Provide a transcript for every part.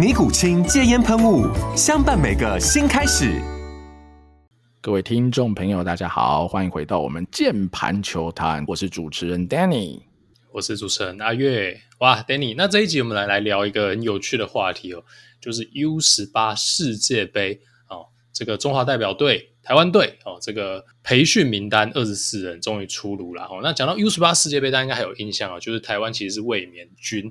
尼古清戒烟喷雾，相伴每个新开始。各位听众朋友，大家好，欢迎回到我们键盘球探，我是主持人 Danny，我是主持人阿月。哇，Danny，那这一集我们来来聊一个很有趣的话题哦，就是 U 十八世界杯哦，这个中华代表队台湾队哦，这个培训名单二十四人终于出炉了哦。那讲到 U 十八世界杯，大家应该还有印象哦，就是台湾其实是卫冕军。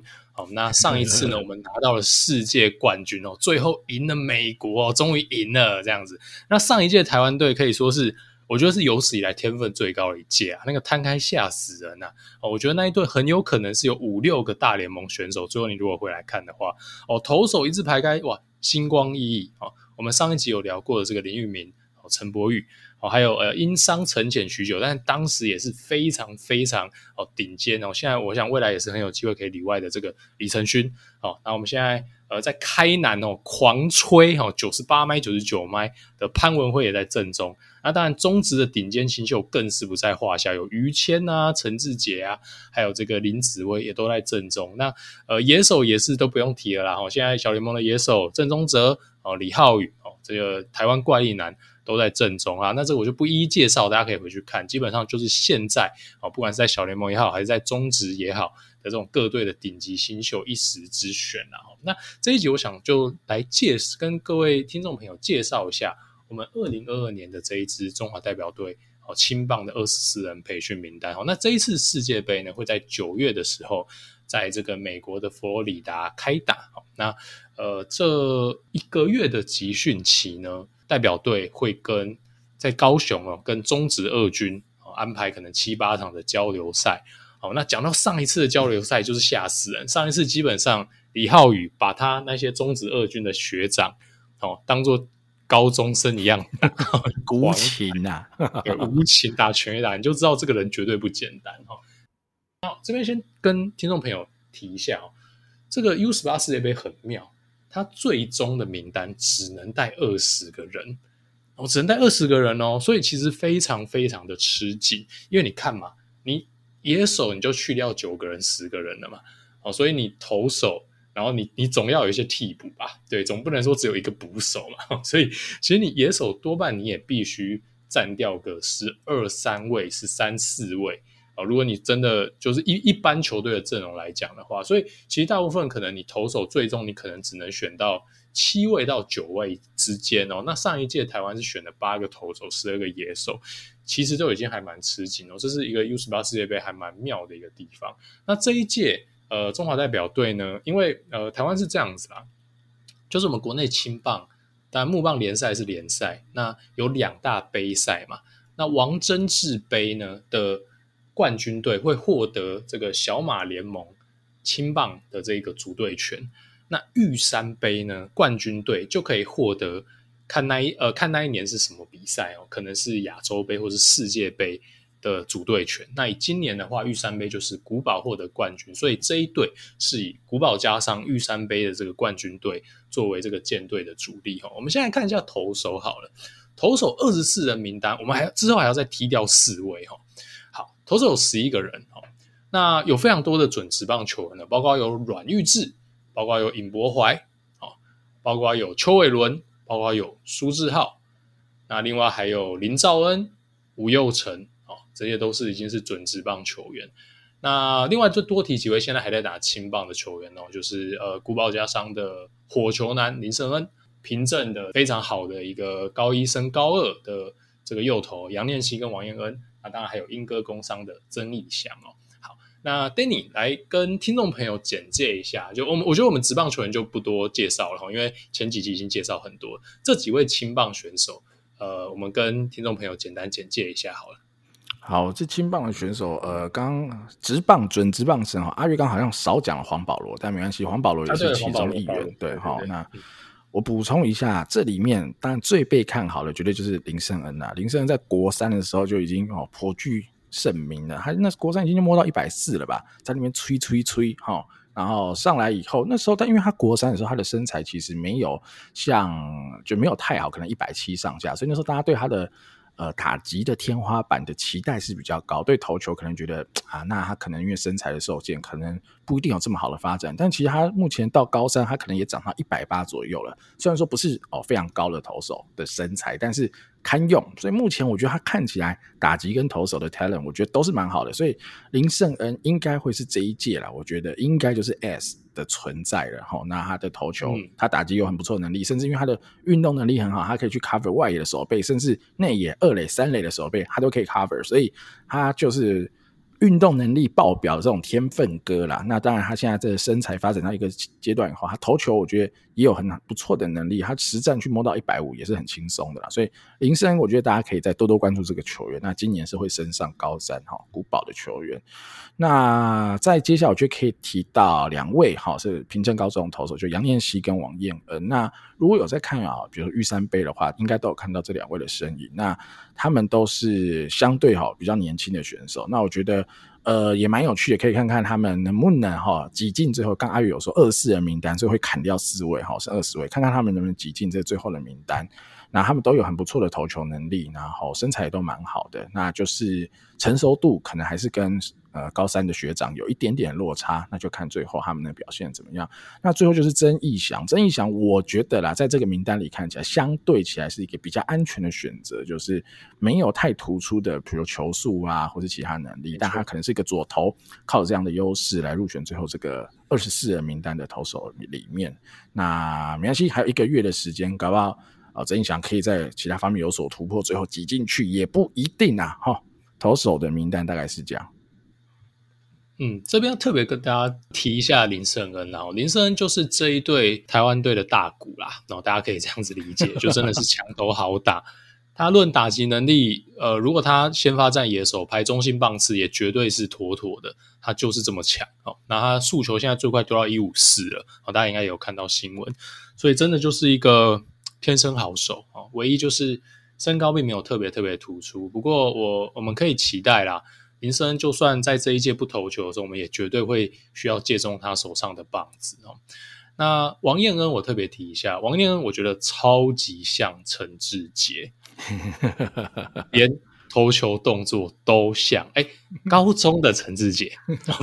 那上一次呢，我们拿到了世界冠军哦，最后赢了美国哦，终于赢了这样子。那上一届台湾队可以说是，我觉得是有史以来天分最高的一届啊，那个摊开吓死人呐！哦，我觉得那一队很有可能是有五六个大联盟选手。最后你如果回来看的话，哦，投手一字排开，哇，星光熠熠哦。我们上一集有聊过的这个林玉明，哦，陈柏宇。哦，还有呃，因伤沉潜许久，但是当时也是非常非常哦顶尖哦。现在我想未来也是很有机会可以里外的这个李承勋哦。那我们现在呃在开南哦狂吹哦九十八迈九十九迈的潘文辉也在正中。那当然中职的顶尖新秀更是不在话下，有于谦啊、陈志杰啊，还有这个林子威也都在正中。那呃野手也是都不用提了啦。哦，现在小联盟的野手郑宗哲哦、李浩宇哦，这个台湾怪力男。都在正中啊，那这个我就不一一介绍，大家可以回去看。基本上就是现在啊，不管是在小联盟也好，还是在中职也好的这种各队的顶级新秀一时之选啊。那这一集我想就来介，跟各位听众朋友介绍一下我们二零二二年的这一支中华代表队哦，青棒的二十四人培训名单。哦那这一次世界杯呢，会在九月的时候，在这个美国的佛罗里达开打。那呃，这一个月的集训期呢，代表队会跟在高雄哦，跟中职二军哦安排可能七八场的交流赛。好，那讲到上一次的交流赛就是吓死人。上一次基本上李浩宇把他那些中职二军的学长哦当做高中生一样 无情 呐，无情打全垒打，你就知道这个人绝对不简单哈。好，这边先跟听众朋友提一下哦，这个 U 十八世界杯很妙。他最终的名单只能带二十个人，哦，只能带二十个人哦，所以其实非常非常的吃紧，因为你看嘛，你野手你就去掉九个人、十个人了嘛，哦，所以你投手，然后你你总要有一些替补吧，对，总不能说只有一个捕手嘛，所以其实你野手多半你也必须占掉个十二三位、十三四位。如果你真的就是一一般球队的阵容来讲的话，所以其实大部分可能你投手最终你可能只能选到七位到九位之间哦。那上一届台湾是选了八个投手，十二个野手，其实都已经还蛮吃紧哦。这是一个 U 十八世界杯还蛮妙的一个地方。那这一届呃中华代表队呢，因为呃台湾是这样子啦，就是我们国内青棒，但木棒联赛是联赛，那有两大杯赛嘛。那王贞治杯呢的。冠军队会获得这个小马联盟青棒的这个组队权，那玉山杯呢，冠军队就可以获得看那一呃看那一年是什么比赛哦，可能是亚洲杯或是世界杯的组队权。那以今年的话，玉山杯就是古堡获得冠军，所以这一队是以古堡加上玉山杯的这个冠军队作为这个舰队的主力哈。我们现在看一下投手好了，投手二十四人名单，我们还之后还要再踢掉四位哈。投手有十一个人哦，那有非常多的准职棒球员的，包括有阮玉智，包括有尹柏怀，包括有邱伟伦，包括有苏志浩，那另外还有林兆恩、吴佑成，这些都是已经是准职棒球员。那另外就多提几位现在还在打青棒的球员哦，就是呃古堡家商的火球男林胜恩，平镇的非常好的一个高一升高二的这个右投杨念熙跟王彦恩，那当然还有英歌工商的曾义翔哦。好，那 Danny 来跟听众朋友简介一下，就我们我觉得我们职棒球员就不多介绍了哈，因为前几集已经介绍很多这几位青棒选手，呃，我们跟听众朋友简单简介一下好了。好，这青棒的选手，呃，刚直棒准直棒生哈，阿月刚好像少讲了黄保罗，但没关系，黄保罗也是其中一员，对，好，那我补充一下，这里面当然最被看好的绝对就是林胜恩呐，林胜恩在国三的时候就已经哦颇具盛名了，他那国三已经就摸到一百四了吧，在里面吹吹吹哈，然后上来以后，那时候但因为他国三的时候他的身材其实没有像就没有太好，可能一百七上下，所以那时候大家对他的。呃，塔吉的天花板的期待是比较高，对投球可能觉得啊，那他可能因为身材的受限，可能不一定有这么好的发展。但其实他目前到高三，他可能也长到一百八左右了。虽然说不是哦非常高的投手的身材，但是堪用。所以目前我觉得他看起来打击跟投手的 talent，我觉得都是蛮好的。所以林胜恩应该会是这一届啦，我觉得应该就是 S。的存在了哈，那他的投球，嗯、他打击有很不错的能力，甚至因为他的运动能力很好，他可以去 cover 外野的手背，甚至内野二垒、三垒的手背，他都可以 cover，所以他就是。运动能力爆表这种天分哥啦，那当然他现在这个身材发展到一个阶段以后，他投球我觉得也有很不错的能力，他实战去摸到一百五也是很轻松的啦。所以林森，我觉得大家可以再多多关注这个球员。那今年是会升上高三哈，古堡的球员。那在接下来我觉得可以提到两位哈，是平镇高中投手，就杨念熙跟王彦恩。那如果有在看啊，比如说玉山杯的话，应该都有看到这两位的身影。那他们都是相对哈比较年轻的选手。那我觉得。呃，也蛮有趣的，可以看看他们能不能哈挤进最后。刚阿宇有说二十四人名单，所以会砍掉四位哈，是二十位，看看他们能不能挤进这最后的名单。那他们都有很不错的投球能力，然后身材也都蛮好的，那就是成熟度可能还是跟呃高三的学长有一点点落差，那就看最后他们的表现怎么样。那最后就是曾义祥，曾义祥我觉得啦，在这个名单里看起来相对起来是一个比较安全的选择，就是没有太突出的，比如球速啊或者其他能力，但他可能是一个左投，靠这样的优势来入选最后这个二十四人名单的投手里面。那没关系，还有一个月的时间，搞不好。啊，曾义翔可以在其他方面有所突破，最后挤进去也不一定啊！哈，投手的名单大概是这样。嗯，这边要特别跟大家提一下林胜恩，然后林胜恩就是这一队台湾队的大鼓啦，然后大家可以这样子理解，就真的是强投好打。他论打击能力，呃，如果他先发战野手排中心棒次，也绝对是妥妥的，他就是这么强哦。那他速球现在最快丢到一五四了，大家应该有看到新闻，所以真的就是一个。天生好手啊，唯一就是身高并没有特别特别突出。不过我我们可以期待啦，林森就算在这一届不投球的时候，我们也绝对会需要借重他手上的棒子哦。那王彦恩，我特别提一下，王彦恩我觉得超级像陈志杰，连投球动作都像。哎，高中的陈志杰，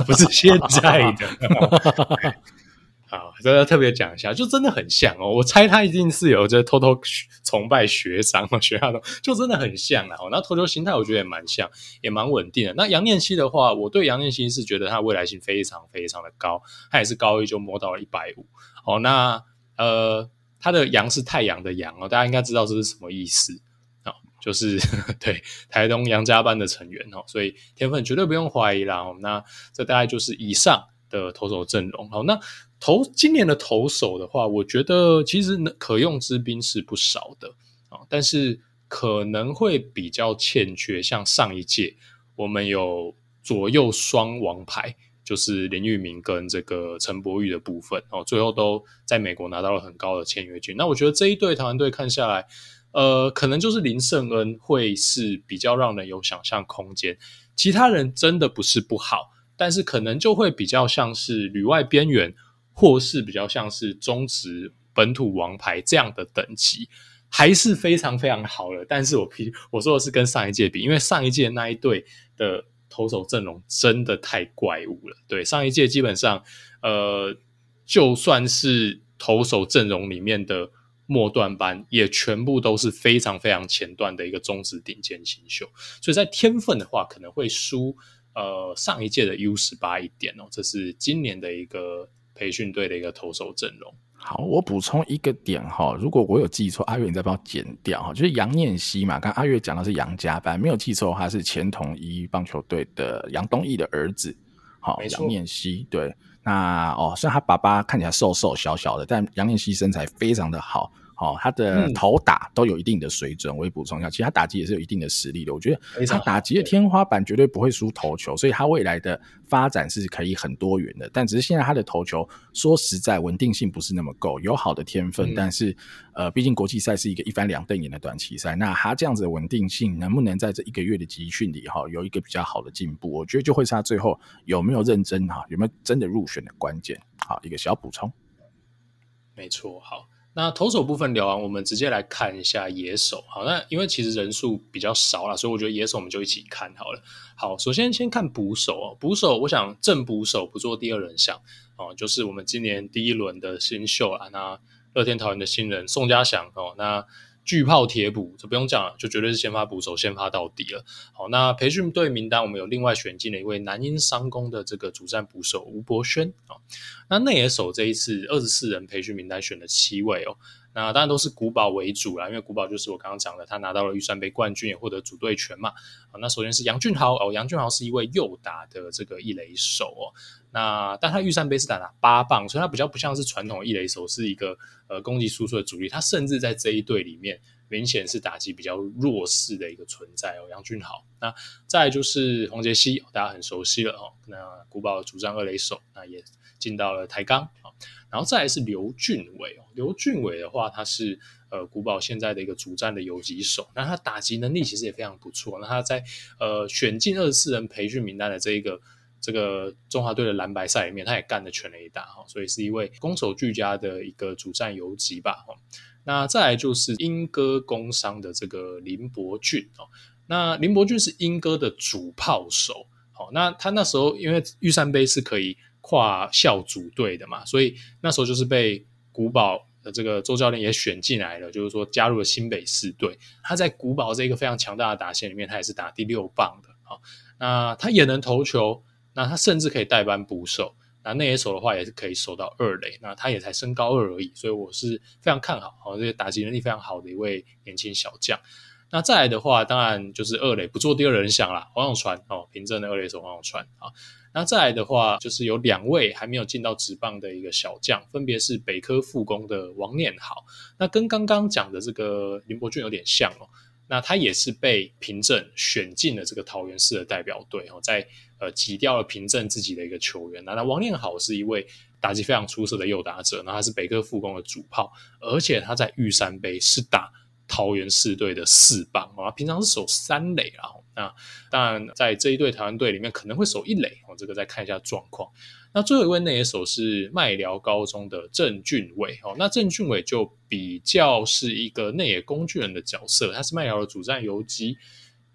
不是现在的。啊，这要特别讲一下，就真的很像哦。我猜他一定是有在偷偷崇拜学长嘛，学校的就真的很像啊。那投球心态我觉得也蛮像，也蛮稳定的。那杨念熙的话，我对杨念熙是觉得他未来性非常非常的高，他也是高一就摸到了一百五。哦，那呃，他的杨是太阳的阳哦，大家应该知道这是什么意思啊？就是 对台东杨家班的成员哦，所以天分绝对不用怀疑啦。那这大概就是以上的投手阵容。好，那。投今年的投手的话，我觉得其实可用之兵是不少的啊，但是可能会比较欠缺，像上一届我们有左右双王牌，就是林玉明跟这个陈柏宇的部分哦，最后都在美国拿到了很高的签约金。那我觉得这一队台湾队看下来，呃，可能就是林圣恩会是比较让人有想象空间，其他人真的不是不好，但是可能就会比较像是旅外边缘。或是比较像是中职本土王牌这样的等级，还是非常非常好的。但是我比我说的是跟上一届比，因为上一届那一队的投手阵容真的太怪物了。对，上一届基本上，呃，就算是投手阵容里面的末段班，也全部都是非常非常前段的一个中职顶尖新秀。所以在天分的话，可能会输呃上一届的 U 十八一点哦。这是今年的一个。培训队的一个投手阵容。好，我补充一个点哈，如果我有记错，阿月你再帮我剪掉哈，就是杨念希嘛，刚刚阿月讲的是杨家班，没有记错的话是前统一棒球队的杨东义的儿子，好，杨念希，对，那哦，虽然他爸爸看起来瘦瘦小小的，但杨念希身材非常的好。哦，他的投打都有一定的水准，我也补充一下，其实他打击也是有一定的实力的。我觉得他打击的天花板绝对不会输投球，所以他未来的发展是可以很多元的。但只是现在他的投球，说实在稳定性不是那么够，有好的天分，但是呃，毕竟国际赛是一个一翻两瞪眼的短期赛，那他这样子的稳定性能不能在这一个月的集训里哈有一个比较好的进步？我觉得就会是他最后有没有认真哈，有没有真的入选的关键。好，一个小补充。没错，好。那投手部分聊完，我们直接来看一下野手。好，那因为其实人数比较少啦，所以我觉得野手我们就一起看好了。好，首先先看捕手哦，捕手我想正捕手不做第二人想哦，就是我们今年第一轮的新秀啊，那乐天桃园的新人宋家祥哦，那。巨炮铁补，这不用讲了，就绝对是先发捕手，先发到底了。好，那培训队名单我们有另外选进了一位南英商工的这个主战捕手吴博轩啊。那内野手这一次二十四人培训名单选了七位哦。那当然都是古堡为主啦，因为古堡就是我刚刚讲的，他拿到了预算杯冠军，也获得组队权嘛。好，那首先是杨俊豪哦，杨俊豪是一位右打的这个一垒手哦。那但他预算杯是打了八棒，所以他比较不像是传统一垒手，是一个呃攻击输出的主力。他甚至在这一队里面，明显是打击比较弱势的一个存在哦。杨俊豪，那再就是洪杰希，大家很熟悉了哦。那古堡主战二垒手，那也进到了台钢。然后再来是刘俊伟哦，刘俊伟的话，他是呃古堡现在的一个主战的游击手，那他打击能力其实也非常不错。那他在呃选进二十四人培训名单的这一个。这个中华队的蓝白赛里面，他也干了全垒打哈，所以是一位攻守俱佳的一个主战游击吧哈。那再来就是莺歌工商的这个林伯俊哦，那林伯俊是莺歌的主炮手，好，那他那时候因为玉山杯是可以跨校组队的嘛，所以那时候就是被古堡的这个周教练也选进来了，就是说加入了新北市队。他在古堡这个非常强大的打线里面，他也是打第六棒的啊。那他也能投球。那他甚至可以代班捕手，那内野手的话也是可以守到二垒。那他也才升高二而已，所以我是非常看好，啊这个打击能力非常好的一位年轻小将。那再来的话，当然就是二垒不做第二人想啦，黄永传哦，平镇的二垒手黄永传啊。那再来的话，就是有两位还没有进到职棒的一个小将，分别是北科复工的王念豪，那跟刚刚讲的这个林伯俊有点像哦。那他也是被平镇选进了这个桃园市的代表队哦，在呃挤掉了平镇自己的一个球员。那那王念好是一位打击非常出色的右打者，那他是北科复工的主炮，而且他在玉山杯是打桃园市队的四棒啊，平常是守三垒啊。那当然在这一队台湾队里面可能会守一垒哦，这个再看一下状况。那最后一位内野手是麦寮高中的郑俊伟哦，那郑俊伟就比较是一个内野工具人的角色，他是麦寮的主战游击，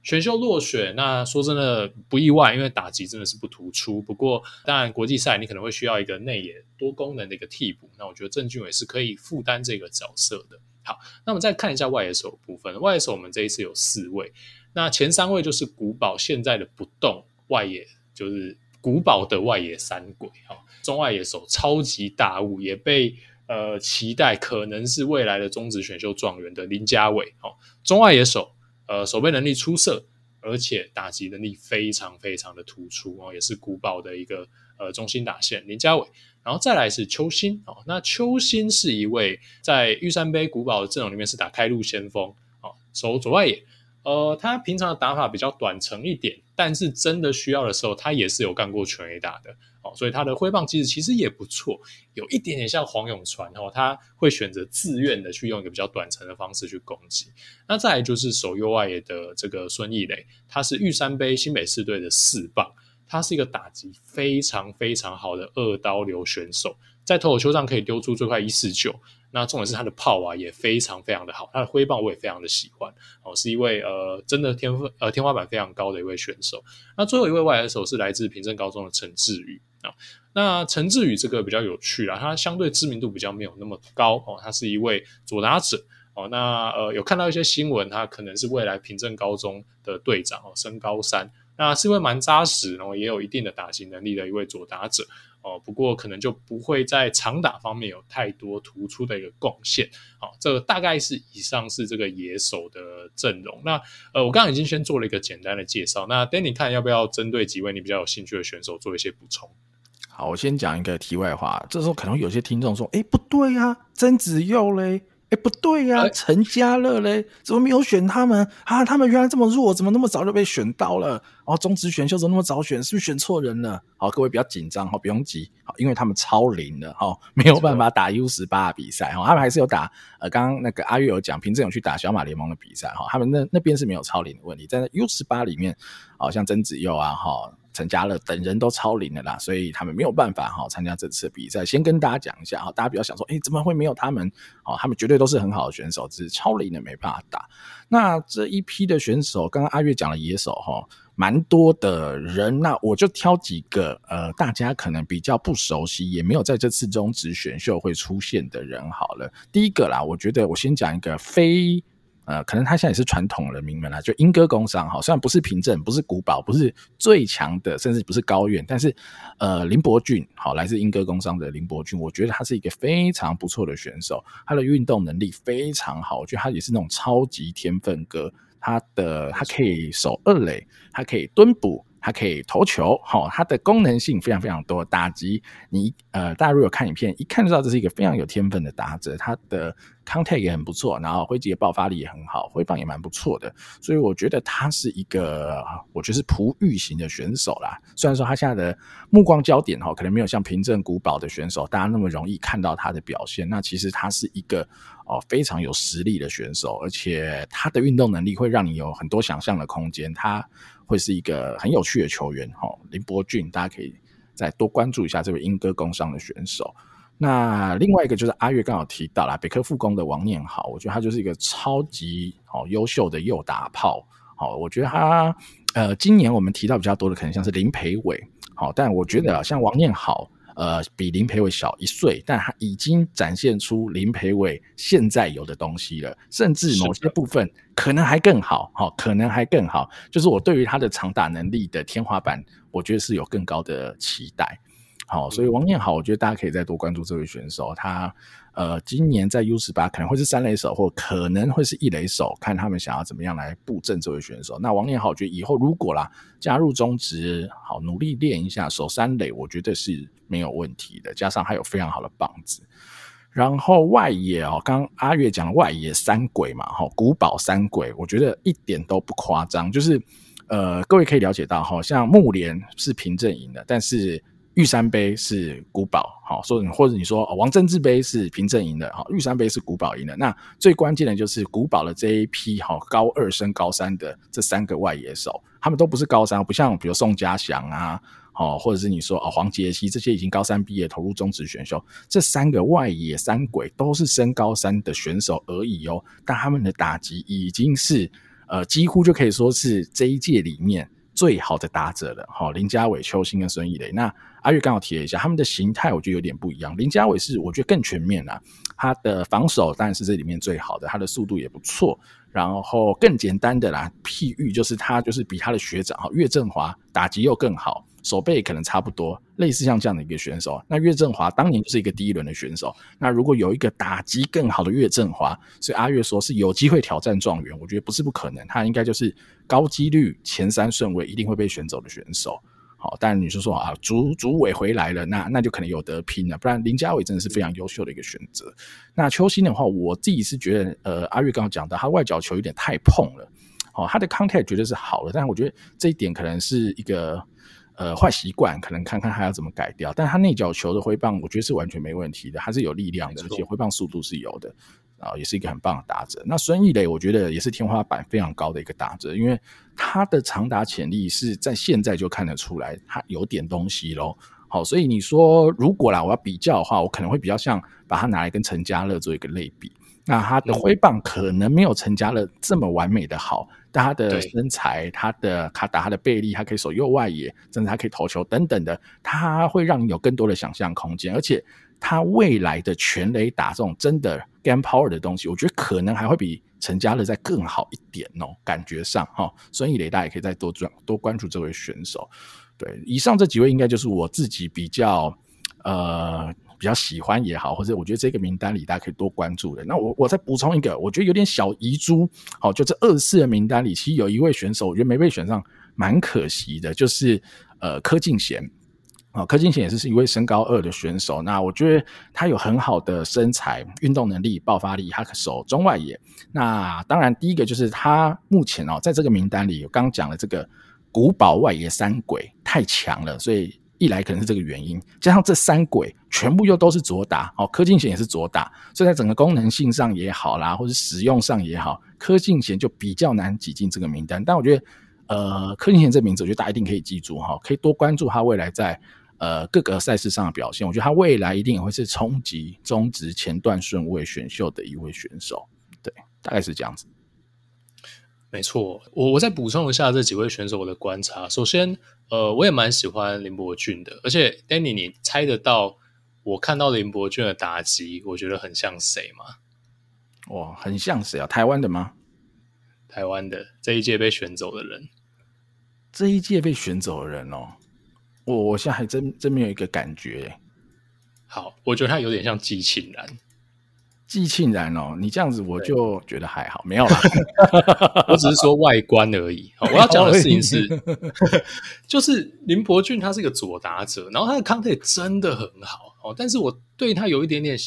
选秀落选。那说真的不意外，因为打击真的是不突出。不过当然国际赛你可能会需要一个内野多功能的一个替补，那我觉得郑俊伟是可以负担这个角色的。好，那我们再看一下外野手部分，外野手我们这一次有四位，那前三位就是古堡现在的不动外野，就是。古堡的外野三鬼哈，中外野手超级大物，也被呃期待可能是未来的中职选秀状元的林家伟哦，中外野手呃守备能力出色，而且打击能力非常非常的突出哦，也是古堡的一个呃中心打线林家伟，然后再来是邱新哦，那邱新是一位在玉山杯古堡的阵容里面是打开路先锋哦，守左外野。呃，他平常的打法比较短程一点，但是真的需要的时候，他也是有干过全垒打的哦，所以他的挥棒机制其实也不错，有一点点像黄永传哦，他会选择自愿的去用一个比较短程的方式去攻击。那再来就是守右外野的这个孙艺磊，他是玉山杯新北市队的四棒，他是一个打击非常非常好的二刀流选手，在投手丘上可以丢出最快一四九。那重点是他的炮啊也非常非常的好，他的挥棒我也非常的喜欢哦，是一位呃真的天分呃天花板非常高的一位选手。那最后一位外来手是来自平镇高中的陈志宇啊。那陈志宇这个比较有趣啊，他相对知名度比较没有那么高哦，他是一位左打者哦。那呃有看到一些新闻，他可能是未来平镇高中的队长哦，升高三。那是一位蛮扎实，然后也有一定的打击能力的一位左打者哦，不过可能就不会在长打方面有太多突出的一个贡献。好，这个大概是以上是这个野手的阵容。那呃，我刚刚已经先做了一个简单的介绍。那 Danny 看要不要针对几位你比较有兴趣的选手做一些补充？好，我先讲一个题外话。这时候可能有些听众说：“哎，不对啊，曾子佑嘞。”哎，不对呀、啊，陈家乐嘞，怎么没有选他们啊？他们原来这么弱，怎么那么早就被选到了？哦，中职选秀怎么那么早选？是不是选错人了？好，各位不要紧张哈，不用急，好，因为他们超龄了哈，没有办法打 U 十八比赛哈，他们还是有打呃，刚刚那个阿月有讲，平正有去打小马联盟的比赛哈，他们那那边是没有超龄的问题，在 U 十八里面，好像曾子佑啊哈。陈家乐等人都超龄了啦，所以他们没有办法哈参加这次比赛。先跟大家讲一下哈，大家不要想说，哎，怎么会没有他们？哦，他们绝对都是很好的选手，只是超龄的没办法打。那这一批的选手，刚刚阿月讲了野手哈，蛮多的人，那我就挑几个呃，大家可能比较不熟悉，也没有在这次中职选秀会出现的人好了。第一个啦，我觉得我先讲一个非。呃，可能他现在也是传统人名门啦，就莺歌工商哈，虽然不是平镇，不是古堡，不是最强的，甚至不是高院，但是呃，林伯俊好，来自莺歌工商的林伯俊，我觉得他是一个非常不错的选手，他的运动能力非常好，我觉得他也是那种超级天分哥，他的他可以守二垒，他可以蹲捕。它可以投球，好，它的功能性非常非常多。打击，你呃，大家如果有看影片，一看就知道这是一个非常有天分的打者。他的 contact 也很不错，然后挥击的爆发力也很好，挥棒也蛮不错的。所以我觉得他是一个，我觉得是璞玉型的选手啦。虽然说他现在的目光焦点哈，可能没有像平镇古堡的选手大家那么容易看到他的表现。那其实他是一个哦非常有实力的选手，而且他的运动能力会让你有很多想象的空间。他会是一个很有趣的球员，哈，林伯俊，大家可以再多关注一下这位英歌工商的选手。那另外一个就是阿月刚好提到了北科复工的王念好，我觉得他就是一个超级好优秀的右打炮，好，我觉得他呃，今年我们提到比较多的可能像是林培伟，好，但我觉得像王念好。呃，比林培伟小一岁，但他已经展现出林培伟现在有的东西了，甚至某些部分可能还更好，好，可能还更好。就是我对于他的长打能力的天花板，我觉得是有更高的期待。好，所以王念好，我觉得大家可以再多关注这位选手，他。呃，今年在 U 十八可能会是三垒手，或可能会是一垒手，看他们想要怎么样来布阵这位选手。那王念好，我觉得以后如果啦加入中职，好努力练一下守三垒，我觉得是没有问题的。加上还有非常好的棒子，然后外野哦，刚刚阿月讲的外野三鬼嘛，哈，古堡三鬼，我觉得一点都不夸张。就是呃，各位可以了解到，好像木联是平镇赢的，但是。玉山杯是古堡，好，说或者你说王贞治杯是平镇赢的，好，玉山杯是古堡赢的。那最关键的就是古堡的这一批，好，高二升高三的这三个外野手，他们都不是高三，不像比如宋家祥啊，好，或者是你说哦黄杰希这些已经高三毕业投入中职选秀，这三个外野三鬼都是升高三的选手而已哦，但他们的打击已经是呃几乎就可以说是这一届里面最好的打者了，好，林家伟、邱星跟孙艺磊那。阿月刚好提了一下，他们的形态我觉得有点不一样。林家伟是我觉得更全面啦，他的防守当然是这里面最好的，他的速度也不错。然后更简单的啦，譬喻就是他就是比他的学长哈岳振华打击又更好，守备可能差不多，类似像这样的一个选手。那岳振华当年就是一个第一轮的选手，那如果有一个打击更好的岳振华，所以阿月说是有机会挑战状元，我觉得不是不可能，他应该就是高几率前三顺位一定会被选走的选手。好，但你是说啊，主主委回来了，那那就可能有得拼了。不然林家伟真的是非常优秀的一个选择。那邱心的话，我自己是觉得，呃，阿月刚刚讲到，他外角球有点太碰了。好，他的 contact 绝对是好的，但是我觉得这一点可能是一个呃坏习惯，可能看看他要怎么改掉。但他内角球的挥棒，我觉得是完全没问题的，还是有力量的，而且挥棒速度是有的。啊，也是一个很棒的打者。那孙艺磊，我觉得也是天花板非常高的一个打者，因为他的长打潜力是在现在就看得出来，他有点东西喽。好，所以你说如果啦，我要比较的话，我可能会比较像把他拿来跟陈家乐做一个类比。那他的挥棒可能没有陈家乐这么完美的好，但他的身材、他的卡打、他的背力，他可以守右外野，甚至他可以投球等等的，他会让你有更多的想象空间，而且。他未来的全垒打这种真的 game power 的东西，我觉得可能还会比陈家乐再更好一点哦，感觉上哈。所以雷大家也可以再多关多关注这位选手。对，以上这几位应该就是我自己比较呃比较喜欢也好，或者我觉得这个名单里大家可以多关注的。那我我再补充一个，我觉得有点小遗珠。好，就这二十四人名单里，其实有一位选手，我觉得没被选上，蛮可惜的，就是呃柯敬贤。啊，柯敬贤也是是一位身高二的选手。那我觉得他有很好的身材、运动能力、爆发力，他可守中外野。那当然，第一个就是他目前哦，在这个名单里，我刚刚讲了这个古堡外野三鬼太强了，所以一来可能是这个原因，加上这三鬼全部又都是左打哦，柯敬贤也是左打，所以在整个功能性上也好啦，或者使用上也好，柯敬贤就比较难挤进这个名单。但我觉得，呃，柯敬贤这名字，我觉得大家一定可以记住哈，可以多关注他未来在。呃，各个赛事上的表现，我觉得他未来一定也会是冲击中职前段顺位选秀的一位选手。对，大概是这样子。没错，我我再补充一下这几位选手我的观察。首先，呃，我也蛮喜欢林伯俊的，而且 Danny，你猜得到我看到林伯俊的打击，我觉得很像谁吗？哇，很像谁啊？台湾的吗？台湾的这一届被选走的人，这一届被选走的人哦。我我现在还真真没有一个感觉。好，我觉得他有点像季庆然，季庆然哦，你这样子我就觉得还好，没有啦，我只是说外观而已。好，我要讲的事情是，就是林伯俊他是一个左打者，然后他的 contact 真的很好哦，但是我对他有一点点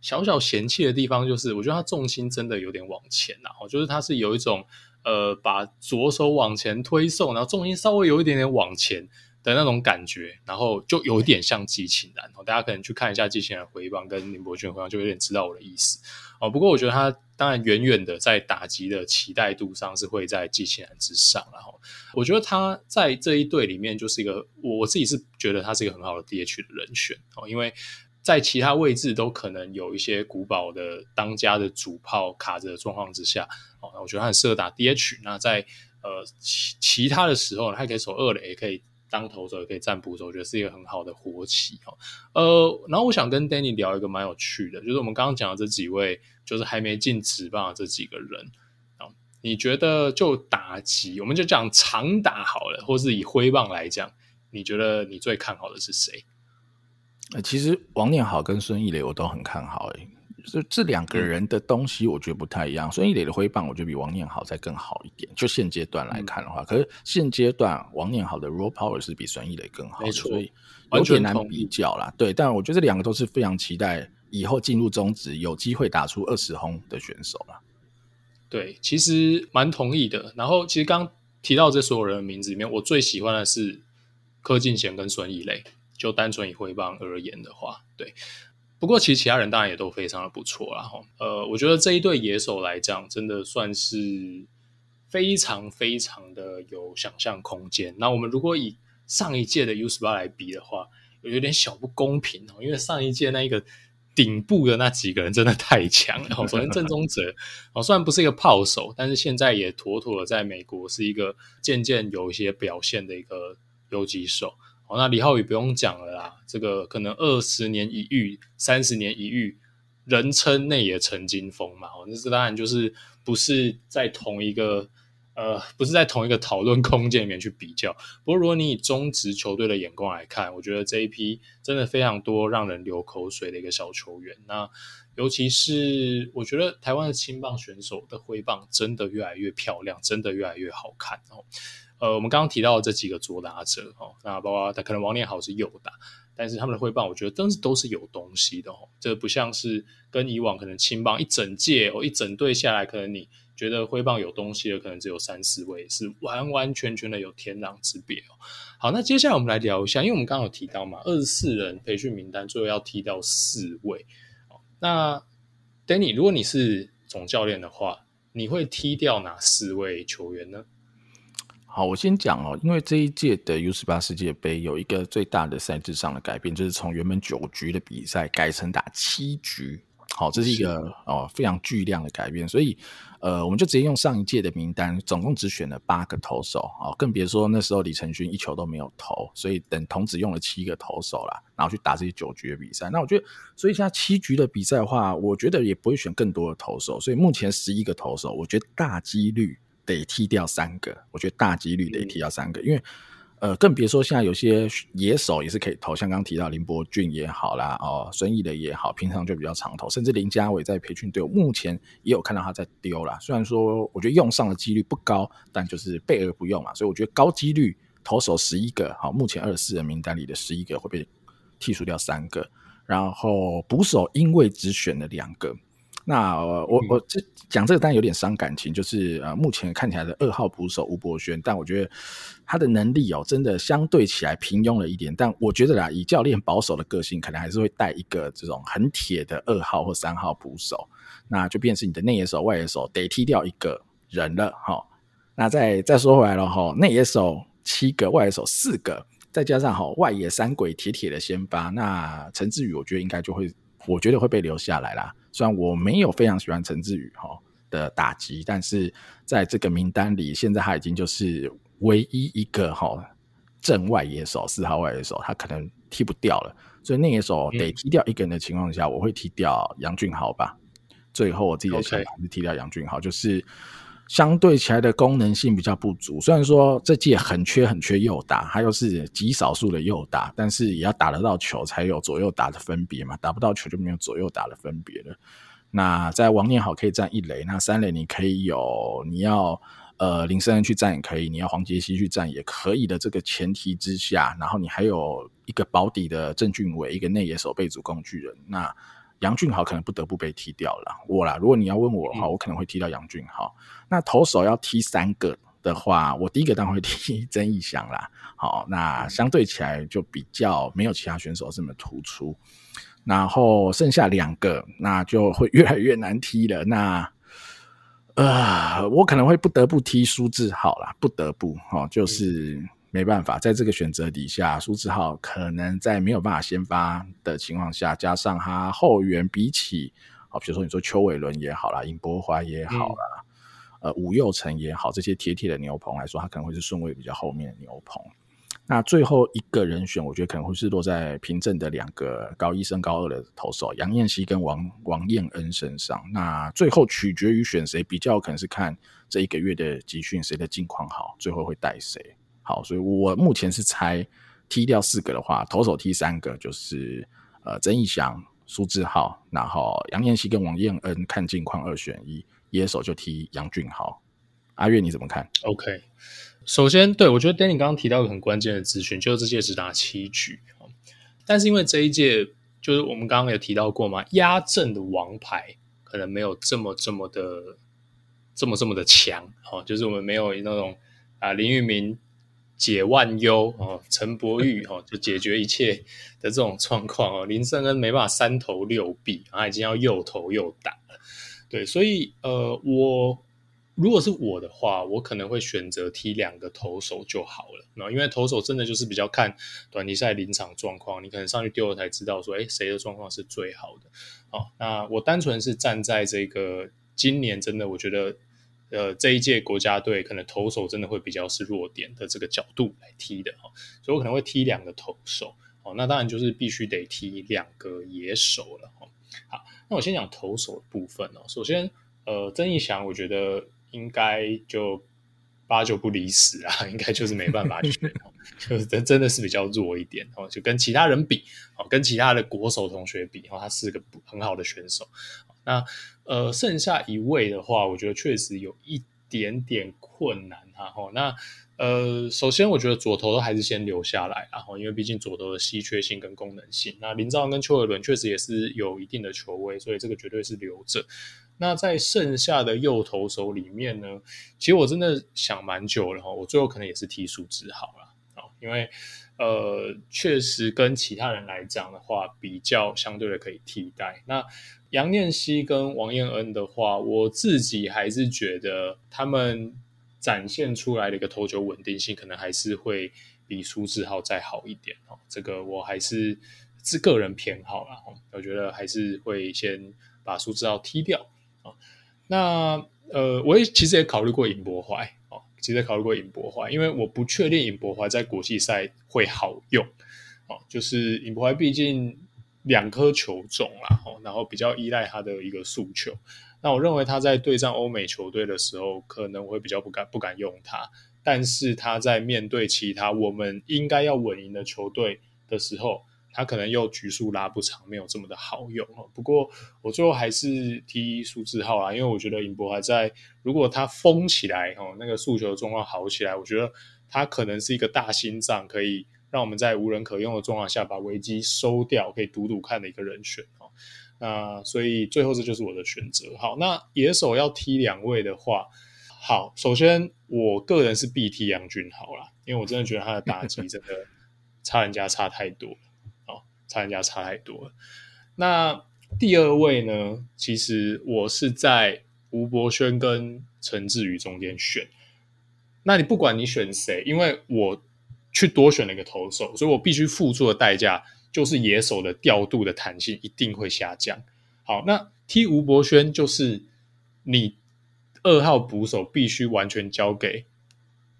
小小嫌弃的地方，就是我觉得他重心真的有点往前呐，哦，就是他是有一种呃把左手往前推送，然后重心稍微有一点点往前。的那种感觉，然后就有点像季庆然哦，大家可能去看一下季庆然挥棒跟林伯俊回放，就有点知道我的意思哦。不过我觉得他当然远远的在打击的期待度上是会在季庆然之上，然后我觉得他在这一队里面就是一个我自己是觉得他是一个很好的 DH 的人选哦，因为在其他位置都可能有一些古堡的当家的主炮卡着的状况之下哦，那我觉得他很适合打 DH。那在呃其其他的时候呢，他可以守二垒，也可以。当投手也可以占捕手，我觉得是一个很好的活棋哦。呃，然后我想跟 Danny 聊一个蛮有趣的，就是我们刚刚讲的这几位，就是还没进职棒的这几个人啊。你觉得就打击，我们就讲长打好了，或是以挥棒来讲，你觉得你最看好的是谁？呃，其实王念好跟孙易磊我都很看好诶。这这两个人的东西，我觉得不太一样。孙易磊的挥棒，我觉得比王念好再更好一点。就现阶段来看的话，嗯、可是现阶段王念好的 raw power 是比孙易磊更好的，所以有点难比较啦。对，但我觉得这两个都是非常期待以后进入中职有机会打出二十轰的选手啦。对，其实蛮同意的。然后，其实刚提到这所有人的名字里面，我最喜欢的是柯敬贤跟孙易磊。就单纯以挥棒而言的话，对。不过，其实其他人当然也都非常的不错啦。哈，呃，我觉得这一对野手来讲，真的算是非常非常的有想象空间。那我们如果以上一届的 U18 来比的话，有点小不公平哦，因为上一届那一个顶部的那几个人真的太强了。首先郑宗哲哦，虽然不是一个炮手，但是现在也妥妥的在美国是一个渐渐有一些表现的一个游击手。那李浩宇不用讲了啦，这个可能二十年一遇，三十年一遇，人称内野陈金锋嘛。哦，那这当然就是不是在同一个呃，不是在同一个讨论空间里面去比较。不过，如果你以中职球队的眼光来看，我觉得这一批真的非常多让人流口水的一个小球员。那尤其是我觉得台湾的青棒选手的挥棒真的越来越漂亮，真的越来越好看哦。呃，我们刚刚提到的这几个左打者哦，那包括他可能王念好是右打，但是他们的挥棒我觉得真是都是有东西的哦。这不像是跟以往可能青棒一整届哦，一整队下来，可能你觉得挥棒有东西的可能只有三四位，是完完全全的有天壤之别哦。好，那接下来我们来聊一下，因为我们刚刚有提到嘛，二十四人培训名单最后要踢掉四位哦。那 Danny，如果你是总教练的话，你会踢掉哪四位球员呢？好，我先讲哦，因为这一届的 U18 世界杯有一个最大的赛制上的改变，就是从原本九局的比赛改成打七局。好，这是一个哦非常巨量的改变，所以呃，我们就直接用上一届的名单，总共只选了八个投手哦，更别说那时候李承勋一球都没有投，所以等同只用了七个投手啦，然后去打这些九局的比赛。那我觉得，所以现在七局的比赛的话，我觉得也不会选更多的投手，所以目前十一个投手，我觉得大几率。得踢掉三个，我觉得大几率得踢掉三个，因为呃，更别说现在有些野手也是可以投，像刚刚提到林伯俊也好啦，哦，孙毅的也好，平常就比较常投，甚至林家伟在培训队，目前也有看到他在丢啦。虽然说我觉得用上的几率不高，但就是备而不用嘛，所以我觉得高几率投手十一个，好，目前二十四人名单里的十一个会被剔除掉三个，然后捕手因为只选了两个。那我我这讲这个当然有点伤感情，就是呃，目前看起来的二号捕手吴博轩，但我觉得他的能力哦，真的相对起来平庸了一点。但我觉得啦，以教练保守的个性，可能还是会带一个这种很铁的二号或三号捕手，那就变成你的内野手、外野手得踢掉一个人了哈。那再再说回来了哈，内野手七个，外野手四个，再加上哈外野三鬼铁铁的先发，那陈志宇我觉得应该就会，我觉得会被留下来啦。虽然我没有非常喜欢陈志宇哈的打击，但是在这个名单里，现在他已经就是唯一一个哈正外野手，四号外野手，他可能踢不掉了，所以内野手得踢掉一个人的情况下，嗯、我会踢掉杨俊豪吧。最后我自己的想法是踢掉杨俊豪.就是相对起来的功能性比较不足。虽然说这届很缺很缺右打，他又是极少数的右打，但是也要打得到球才有左右打的分别嘛，打不到球就没有左右打的分别了。那在王念好可以站一垒，那三垒你可以有你要呃林森恩去站也可以，你要黄杰希去站也可以的这个前提之下，然后你还有一个保底的郑俊伟，一个内野手备组工具人，那。杨俊豪可能不得不被踢掉了，我啦。如果你要问我的话，我可能会踢掉杨俊豪。嗯、那投手要踢三个的话，我第一个当然会踢 曾义祥啦。好，那相对起来就比较没有其他选手这么突出。然后剩下两个，那就会越来越难踢了。那呃，我可能会不得不踢苏志豪啦，不得不哦，就是。嗯没办法，在这个选择底下，苏志浩可能在没有办法先发的情况下，加上他后援比起，好，比如说你说邱伟伦也好啦，尹柏华也好啦，嗯、呃，吴佑成也好，这些铁铁的牛棚来说，他可能会是顺位比较后面的牛棚。那最后一个人选，我觉得可能会是落在平镇的两个高一升高二的投手杨彦希跟王王彦恩身上。那最后取决于选谁，比较可能是看这一个月的集训谁的近况好，最后会带谁。好，所以我目前是猜踢掉四个的话，投手踢三个，就是呃曾义翔、苏志浩，然后杨彦希跟王彦恩看近况二选一，野手就踢杨俊豪。阿月你怎么看？OK，首先对我觉得 Danny 刚刚提到一个很关键的资讯，就是这届只打七局，但是因为这一届就是我们刚刚有提到过嘛，压阵的王牌可能没有这么这么的这么这么的强，哦，就是我们没有那种啊林玉明。解万忧哦，陈柏宇哦，就解决一切的这种状况哦。林胜恩没办法三头六臂，啊，已经要又投又打了。对，所以呃，我如果是我的话，我可能会选择踢两个投手就好了。那因为投手真的就是比较看短期赛临场状况，你可能上去丢了才知道说，哎，谁的状况是最好的。好，那我单纯是站在这个今年，真的我觉得。呃，这一届国家队可能投手真的会比较是弱点的这个角度来踢的哈，所以我可能会踢两个投手，哦，那当然就是必须得踢两个野手了哈。好，那我先讲投手部分哦。首先，呃，曾义祥我觉得应该就八九不离十啊，应该就是没办法选，就是真真的是比较弱一点哦，就跟其他人比，哦，跟其他的国手同学比，哦，他是个很好的选手。那呃，剩下一位的话，我觉得确实有一点点困难哈。哈，那呃，首先我觉得左投还是先留下来，然后因为毕竟左投的稀缺性跟功能性。那林兆跟邱尔伦确实也是有一定的球威，所以这个绝对是留着。那在剩下的右投手里面呢，其实我真的想蛮久了哈，我最后可能也是踢苏智豪了，因为呃，确实跟其他人来讲的话，比较相对的可以替代。那杨念希跟王彦恩的话，我自己还是觉得他们展现出来的一个投球稳定性，可能还是会比苏志浩再好一点哦。这个我还是是个人偏好啦，我觉得还是会先把苏志浩踢掉啊。那呃，我也其实也考虑过尹博怀，其实考虑过尹柏怀，因为我不确定尹柏怀在国际赛会好用哦，就是尹柏怀毕竟。两颗球种啦，哦然后比较依赖他的一个速球。那我认为他在对战欧美球队的时候，可能会比较不敢不敢用他。但是他在面对其他我们应该要稳赢的球队的时候，他可能又局数拉不长，没有这么的好用哦。不过我最后还是踢数字号啦，因为我觉得尹博还在。如果他疯起来哦，那个诉求状况好起来，我觉得他可能是一个大心脏，可以让我们在无人可用的状况下把危机收掉，可以赌赌看的一个人选哦。那所以最后这就是我的选择。好，那野手要踢两位的话，好，首先我个人是必踢杨俊豪啦，因为我真的觉得他的打击真的 差人家差太多了，差人家差太多了。那第二位呢，其实我是在吴博轩跟陈志宇中间选。那你不管你选谁，因为我去多选了一个投手，所以我必须付出的代价。就是野手的调度的弹性一定会下降。好，那踢吴博轩就是你二号捕手必须完全交给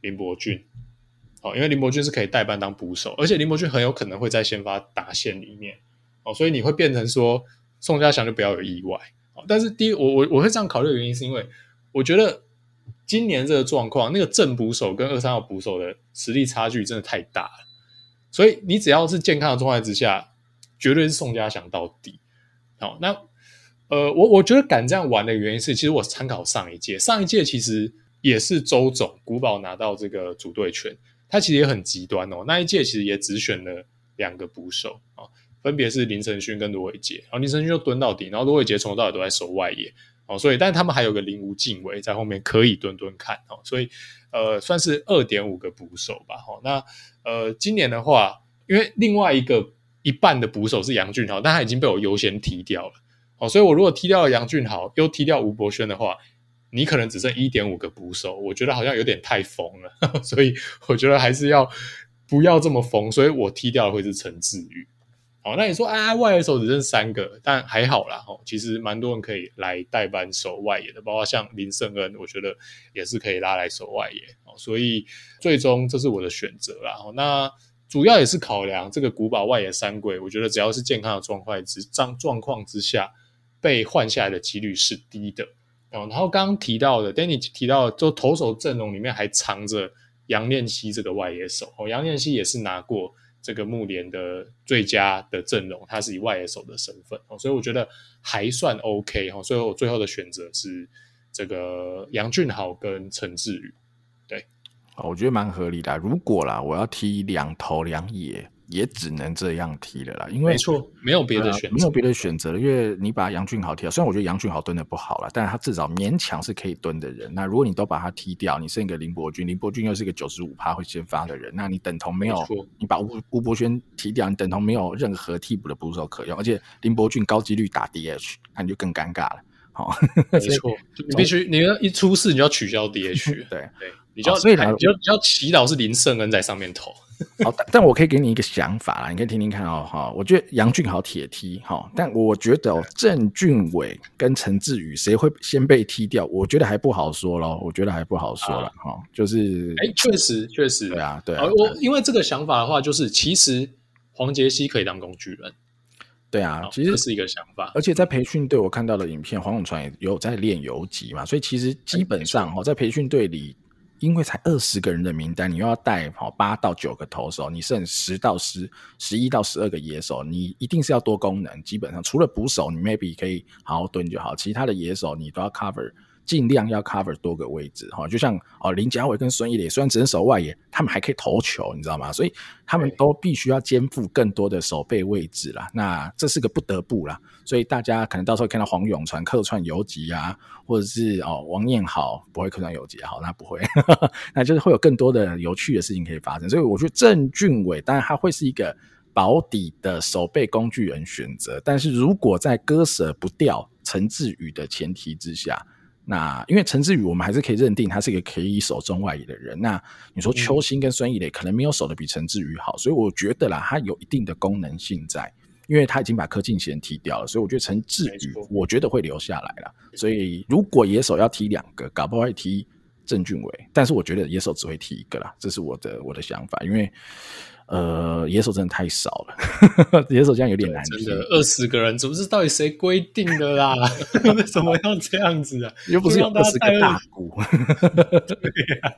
林伯俊。哦，因为林伯俊是可以代班当捕手，而且林伯俊很有可能会在先发打线里面。哦，所以你会变成说宋家祥就不要有意外哦。但是第一，我我我会这样考虑的原因是因为我觉得今年这个状况，那个正捕手跟二三号捕手的实力差距真的太大了。所以你只要是健康的状态之下，绝对是宋家祥到底。好，那呃，我我觉得敢这样玩的原因是，其实我参考上一届，上一届其实也是周总古堡拿到这个主队权，他其实也很极端哦。那一届其实也只选了两个捕手啊，分别是林承勋跟罗伟杰，然后林承勋就蹲到底，然后罗伟杰从头到尾都在守外野哦，所以但他们还有个林吴敬伟在后面可以蹲蹲看哦，所以。呃，算是二点五个捕手吧。齁，那呃，今年的话，因为另外一个一半的捕手是杨俊豪，但他已经被我优先踢掉了。哦，所以我如果踢掉了杨俊豪，又踢掉吴伯轩的话，你可能只剩一点五个捕手，我觉得好像有点太疯了。所以我觉得还是要不要这么疯，所以我踢掉的会是陈志宇。好，那你说啊，外野手只剩三个，但还好啦。哦，其实蛮多人可以来代班守外野的，包括像林胜恩，我觉得也是可以拉来守外野。哦，所以最终这是我的选择啦。哦，那主要也是考量这个古堡外野三鬼，我觉得只要是健康的状况之状状况之下，被换下来的几率是低的。哦，然后刚刚提到的，Danny 提到的，就投手阵容里面还藏着杨念希这个外野手。哦，杨念希也是拿过。这个木联的最佳的阵容，他是以外野手的身份哦，所以我觉得还算 OK 哈。所以我最后的选择是这个杨俊豪跟陈志宇，对，我觉得蛮合理的。如果啦，我要踢两投两野。也只能这样踢了啦，因为没错，没有别的选择，没有别的选择。因为你把杨俊豪踢掉，虽然我觉得杨俊豪蹲的不好了，但是他至少勉强是可以蹲的人。那如果你都把他踢掉，你剩一个林伯君，林伯君又是一个九十五趴会先发的人，那你等同没有，你把吴吴伯轩踢掉，你等同没有任何替补的捕手可用，而且林伯君高几率打 DH，那你就更尴尬了。好，没错，你必须你要一出事，你就要取消 DH，对对，你就要所以你就你要祈祷是林胜恩在上面投。好，但我可以给你一个想法啦，你可以听听看哦。哈，我觉得杨俊豪铁踢哈，但我觉得哦，郑俊伟跟陈志宇谁会先被踢掉？我觉得还不好说咯，我觉得还不好说了哈。就是，哎，确实确实，对啊，对啊。我因为这个想法的话，就是其实黄杰希可以当工具人。对啊，其实是一个想法。而且在培训队，我看到的影片，黄永传也有在练游击嘛，所以其实基本上哦，在培训队里。因为才二十个人的名单，你又要带跑八到九个投手，你剩十到十、十一到十二个野手，你一定是要多功能。基本上除了捕手，你 maybe 可以好好蹲就好，其他的野手你都要 cover。尽量要 cover 多个位置哈，就像哦林家伟跟孙一磊，虽然只能守外野，他们还可以投球，你知道吗？所以他们都必须要肩负更多的守备位置啦。那这是个不得不啦，所以大家可能到时候看到黄永传客串游击啊，或者是哦王念豪不会客串游击，好那不会，那就是会有更多的有趣的事情可以发生。所以我觉得郑俊伟当然他会是一个保底的守备工具人选择，但是如果在割舍不掉陈志宇的前提之下。那因为陈志宇，我们还是可以认定他是一个可以守中外野的人。那你说邱兴跟孙怡磊可能没有守得比陈志宇好，所以我觉得啦，他有一定的功能性在，因为他已经把柯敬贤踢掉了，所以我觉得陈志宇我觉得会留下来了。所以如果野手要踢两个，搞不好会踢郑俊伟，但是我觉得野手只会踢一个啦，这是我的我的想法，因为呃，野手真的太少了，野手这样有点难。真的，二十个人，不是到底谁规定的啦？为什么要这样子啊？又不是有二十个大股。对呀。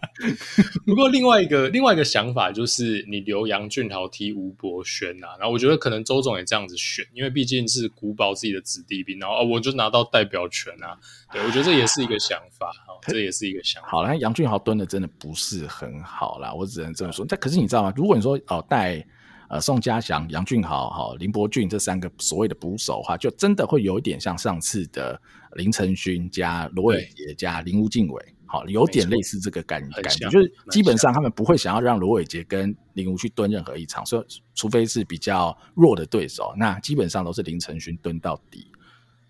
不过另外一个另外一个想法就是，你留杨俊豪踢吴博轩啊，然后我觉得可能周总也这样子选，因为毕竟是古堡自己的子弟兵，然后我就拿到代表权啊。对，我觉得这也是一个想法，这也是一个想法。好了，杨俊豪蹲的真的不是很好啦，我只能这么说。但可是你知道吗？如果你说哦。带呃宋家祥、杨俊豪、哈林伯俊这三个所谓的捕手的话，就真的会有一点像上次的林承勋加罗伟杰加林吴敬伟，好，有点类似这个感感觉，就是基本上他们不会想要让罗伟杰跟林吴去蹲任何一场，所以除非是比较弱的对手，那基本上都是林承勋蹲到底。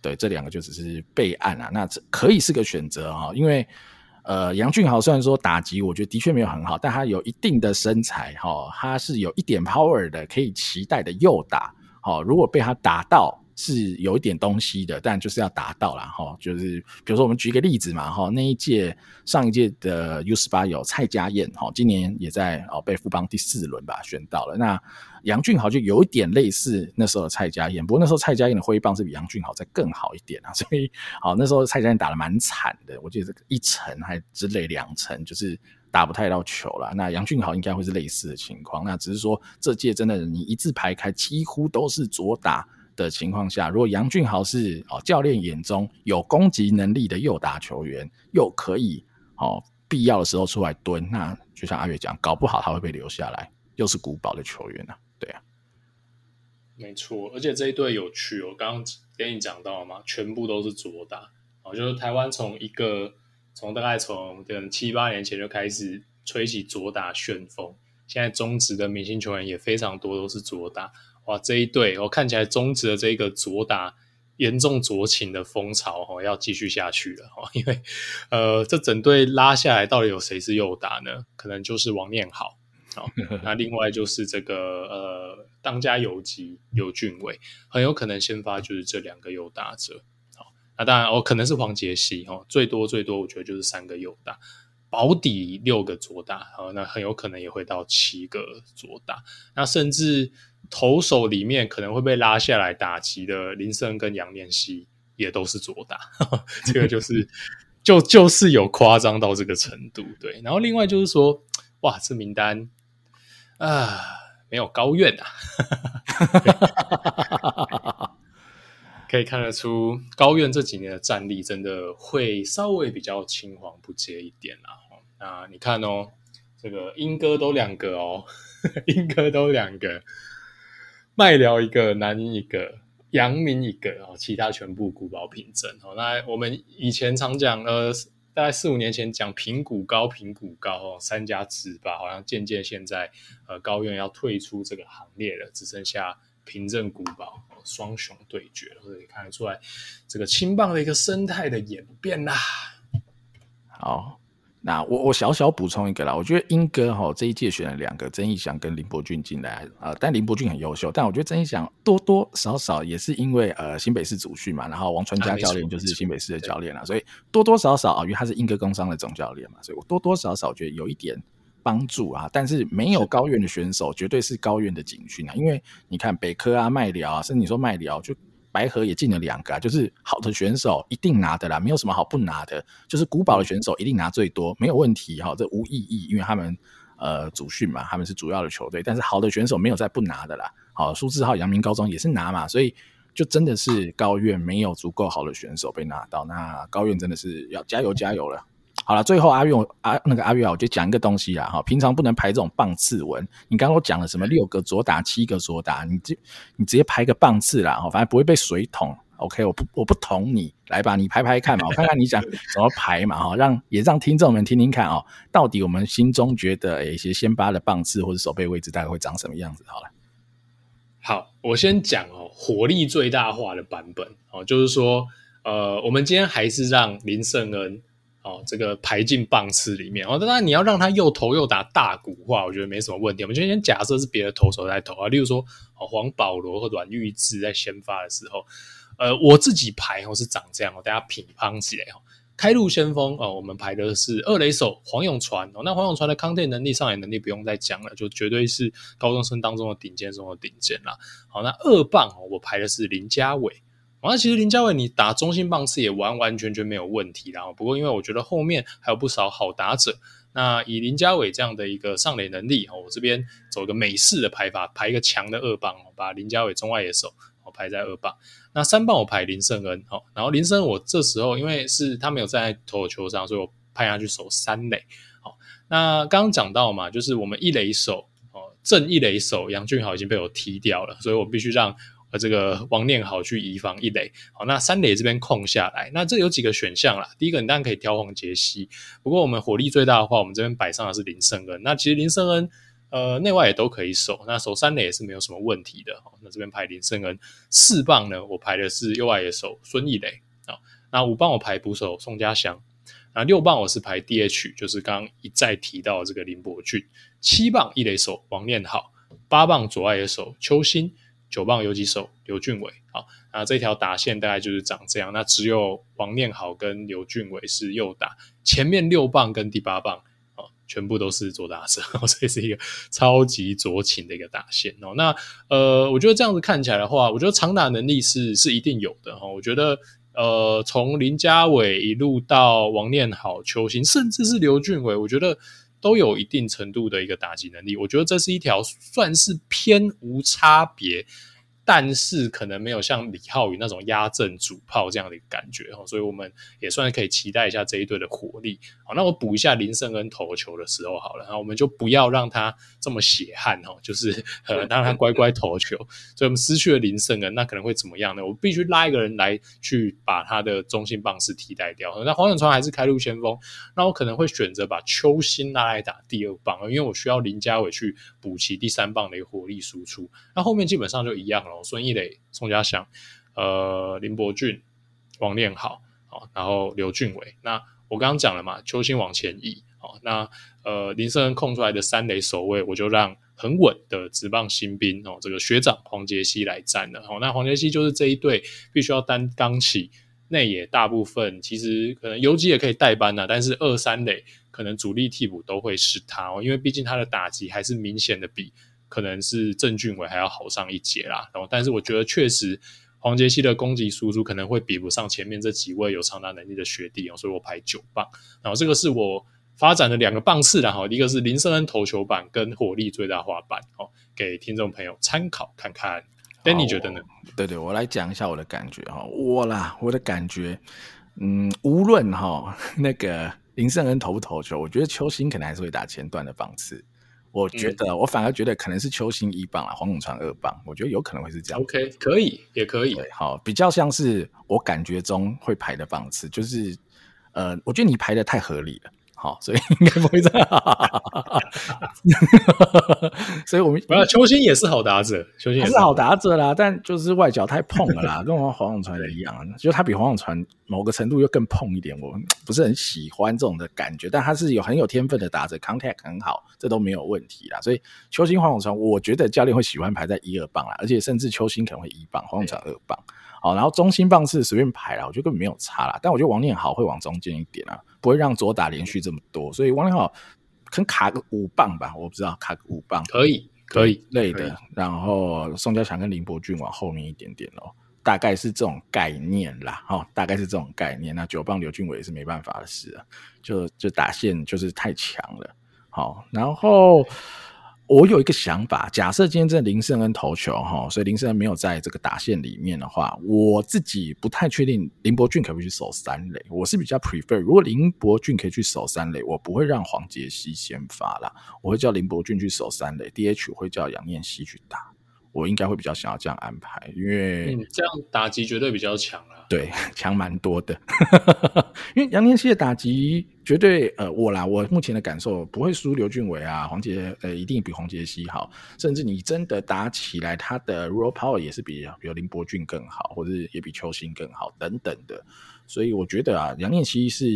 对，这两个就只是备案啊，那这可以是个选择哈，因为。呃，杨俊豪虽然说打击，我觉得的确没有很好，但他有一定的身材，哈、他是有一点 power 的，可以期待的右打，好、如果被他打到。是有一点东西的，但就是要打到了。哈。就是比如说，我们举一个例子嘛，哈，那一届上一届的 U 十八有蔡家燕，哈，今年也在哦被富邦第四轮吧选到了。那杨俊豪就有一点类似那时候的蔡家燕，不过那时候蔡家燕的挥棒是比杨俊豪再更好一点啊，所以好那时候蔡家燕打得蛮惨的，我记得这个一层还之类两层，就是打不太到球了。那杨俊豪应该会是类似的情况，那只是说这届真的你一字排开，几乎都是左打。的情况下，如果杨俊豪是哦教练眼中有攻击能力的右打球员，又可以哦必要的时候出来蹲，那就像阿月讲，搞不好他会被留下来，又是古堡的球员啊，对啊，没错，而且这一队有趣哦，我刚刚跟你讲到了嘛，全部都是左打哦，就是台湾从一个从大概从等七八年前就开始吹起左打旋风，现在中职的明星球员也非常多，都是左打。哇，这一队我、看起来中职的这个左打严重左倾的风潮哦，要继续下去了哦，因为呃，这整队拉下来，到底有谁是右打呢？可能就是王念好，哦，那另外就是这个呃，当家游击刘俊伟，很有可能先发就是这两个右打者，好、那当然哦，可能是黄杰希哦，最多最多我觉得就是三个右打，保底六个左打，好，那很有可能也会到七个左打，那甚至。投手里面可能会被拉下来打击的林森跟杨念希也都是左打，这个就是就就是有夸张到这个程度，对。然后另外就是说，哇，这名单啊没有高院啊，可以看得出高院这几年的战力真的会稍微比较青黄不接一点啦。那你看哦，这个英哥都两个哦，英哥都两个。麦寮一个，南英一个，阳明一个哦，其他全部古堡凭证哦。那我们以前常讲，呃，大概四五年前讲平股高，平股高哦，三家制霸，好像渐渐现在呃高院要退出这个行列了，只剩下凭证古堡双雄对决，可以看得出来这个青棒的一个生态的演变啦。好。那我我小小补充一个啦，我觉得英歌哈这一届选了两个曾义祥跟林伯俊进来呃，但林伯俊很优秀，但我觉得曾义祥多多少少也是因为呃新北市主训嘛，然后王传佳教练就是新北市的教练啦，所以多多少少啊，因为他是英歌工商的总教练嘛，所以我多多少少觉得有一点帮助啊，但是没有高院的选手绝对是高院的警讯啊，因为你看北科啊麦寮啊，甚至你说麦寮就。白河也进了两个啊，就是好的选手一定拿的啦，没有什么好不拿的。就是古堡的选手一定拿最多，没有问题哈，这无意义，因为他们呃主训嘛，他们是主要的球队。但是好的选手没有再不拿的啦。好，苏志浩阳明高中也是拿嘛，所以就真的是高院没有足够好的选手被拿到，那高院真的是要加油加油了。好了，最后阿月阿那个阿月啊，我就讲一个东西啦哈。平常不能排这种棒次文，你刚刚讲了什么六个左打，七个左打，你就你直接排个棒次啦哈，反正不会被水桶。OK，我不我不捅你，来吧，你排排看嘛，我看看你想怎么排嘛哈，让也让听众们听听看哦，到底我们心中觉得一些先发的棒次或者守备位置大概会长什么样子？好了，好，我先讲哦，火力最大化的版本哦，就是说呃，我们今天还是让林胜恩。哦，这个排进棒次里面哦，当然你要让他又投又打大鼓话，我觉得没什么问题。我们就先假设是别的投手在投啊，例如说哦黄保罗和阮裕智在先发的时候，呃，我自己排哦是长这样哦，大家品乓起来哦，开路先锋哦，我们排的是二垒手黄永传哦。那黄永传的康健能力、上垒能力不用再讲了，就绝对是高中生当中的顶尖中的顶尖啦。好，那二棒哦，我排的是林家伟。那其实林家伟你打中心棒次也完完全全没有问题啦。不过因为我觉得后面还有不少好打者，那以林家伟这样的一个上垒能力哦，我这边走个美式的排法，排一个强的二棒，把林家伟中外野手。我排在二棒，那三棒我排林胜恩，好，然后林胜恩我这时候因为是他没有站在投球上，所以我派他去守三垒，好，那刚刚讲到嘛，就是我们一垒手哦，正一垒手杨俊豪已经被我踢掉了，所以我必须让呃这个王念好去移防一垒，好，那三垒这边空下来，那这有几个选项啦，第一个你当然可以挑黄杰西，不过我们火力最大的话，我们这边摆上的是林胜恩，那其实林胜恩。呃，内外也都可以守，那守三垒也是没有什么问题的。那这边排林胜恩四棒呢，我排的是右外野手孙艺磊啊。那五棒我排捕手宋家祥，那六棒我是排 DH，就是刚刚一再提到这个林伯俊。七棒一垒手王念好，八棒左外野手邱兴，九棒游击手刘俊伟。啊，那这条打线大概就是长这样。那只有王念好跟刘俊伟是右打，前面六棒跟第八棒。全部都是左打者，所以是一个超级左倾的一个打线哦。那呃，我觉得这样子看起来的话，我觉得长打能力是是一定有的哈。我觉得呃，从林家伟一路到王念好、邱兴，甚至是刘俊伟，我觉得都有一定程度的一个打击能力。我觉得这是一条算是偏无差别。但是可能没有像李浩宇那种压阵主炮这样的感觉哈，所以我们也算是可以期待一下这一队的火力。好，那我补一下林胜恩投球的时候好了，那我们就不要让他这么血汗哦，就是 呃让他乖乖投球。所以我们失去了林胜恩，那可能会怎么样呢？我必须拉一个人来去把他的中心棒次替代掉。那黄永川还是开路先锋，那我可能会选择把邱兴拉来打第二棒，因为我需要林家伟去补齐第三棒的一个火力输出。那后面基本上就一样了。哦孙艺磊、宋家祥、呃林伯俊、王念好，好，然后刘俊伟。那我刚刚讲了嘛，邱兴往前移，好，那呃林胜恩空出来的三垒守卫，我就让很稳的职棒新兵哦，这个学长黄杰希来站了。好，那黄杰希就是这一队必须要担当起内野大部分，其实可能游击也可以代班呐，但是二三垒可能主力替补都会是他哦，因为毕竟他的打击还是明显的比。可能是郑俊伟还要好上一截啦，然后但是我觉得确实黄杰希的攻击输出可能会比不上前面这几位有长打能力的学弟哦，所以我排九棒，然后这个是我发展的两个棒次，然后一个是林胜恩投球版跟火力最大化版，哦，给听众朋友参考看看。但你觉得呢？对对，我来讲一下我的感觉哈，我啦，我的感觉，嗯，无论哈那个林胜恩投不投球，我觉得球星可能还是会打前段的棒次。我觉得，我反而觉得可能是邱兴一棒啊，黄永川二棒，我觉得有可能会是这样。OK，可以，也可以。好，比较像是我感觉中会排的棒次，就是，呃，我觉得你排的太合理了。好，所以 应该不会这样。所以我们不要邱兴也是好打者，邱兴也是好打者啦，但就是外角太碰了啦，跟我黄永传的一样，就他比黄永传某个程度又更碰一点，我 不是很喜欢这种的感觉。但他是有很有天分的打者，contact 很好，这都没有问题啦。所以邱兴、黄永传，我觉得教练会喜欢排在一二棒啦，而且甚至邱兴可能会一棒，黄永传二棒。好，然后中心棒是随便排啦，我觉得根本没有差啦。但我觉得王念好会往中间一点啊，不会让左打连续这么多，所以王念好可能卡个五棒吧，我不知道卡个五棒可以可以类的。然后宋家强跟林伯俊往后面一点点咯，大概是这种概念啦。哈，大概是这种概念。那九棒刘俊伟也是没办法的事啊，就就打线就是太强了。好，然后。我有一个想法，假设今天这林胜恩投球哈，所以林胜恩没有在这个打线里面的话，我自己不太确定林伯俊可不可以去守三垒。我是比较 prefer，如果林伯俊可以去守三垒，我不会让黄杰希先发啦，我会叫林伯俊去守三垒，DH 我会叫杨念希去打。我应该会比较想要这样安排，因为、嗯、这样打击绝对比较强啊。对，强蛮多的。因为杨念希的打击绝对，呃，我啦，我目前的感受不会输刘俊伟啊，黄杰，呃，一定比黄杰希好。甚至你真的打起来，他的 raw power 也是比比如林伯俊更好，或者也比邱星更好等等的。所以我觉得啊，杨念希是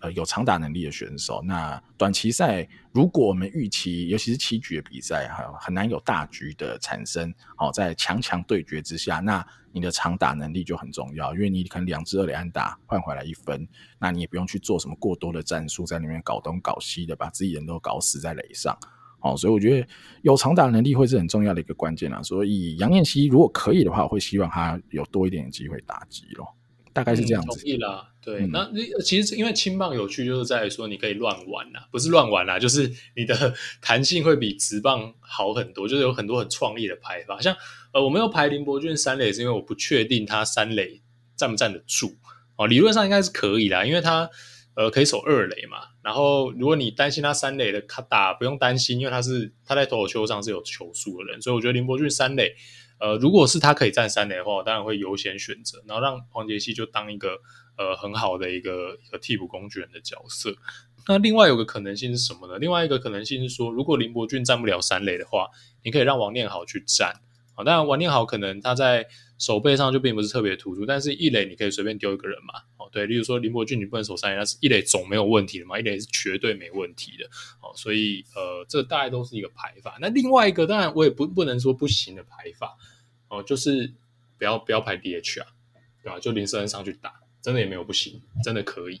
呃有长打能力的选手。那短期赛，如果我们预期，尤其是七局的比赛，哈，很难有大局的产生。好，在强强对决之下，那你的长打能力就很重要，因为你可能两支二垒安打换回来一分，那你也不用去做什么过多的战术，在里面搞东搞西的，把自己人都搞死在垒上。好，所以我觉得有长打能力会是很重要的一个关键啊。所以杨彦希如果可以的话，我会希望他有多一点机会打击咯。大概是这样子。同意啦，对。嗯、那其实因为青棒有趣，就是在于说你可以乱玩呐，不是乱玩啦，就是你的 弹性会比直棒好很多，就是有很多很创意的排法。像呃，我没有排林伯俊三垒，是因为我不确定他三垒站不站得住哦。理论上应该是可以啦，因为他呃可以守二垒嘛。然后如果你担心他三垒的卡打，不用担心，因为他是他在投手丘上是有球速的人，所以我觉得林伯俊三垒。呃，如果是他可以站三垒的话，我当然会优先选择，然后让黄杰希就当一个呃很好的一个一个替补工具人的角色。那另外有个可能性是什么呢？另外一个可能性是说，如果林伯俊站不了三垒的话，你可以让王念豪去站。啊，当然王念豪可能他在手背上就并不是特别突出，但是一垒你可以随便丢一个人嘛。哦，对，例如说林伯俊你不能守三垒，但是一垒总没有问题的嘛，一垒是绝对没问题的。哦，所以呃，这大概都是一个排法。那另外一个当然我也不不能说不行的排法。哦，就是不要不要排 DH 啊，对吧？就林胜恩上去打，真的也没有不行，真的可以。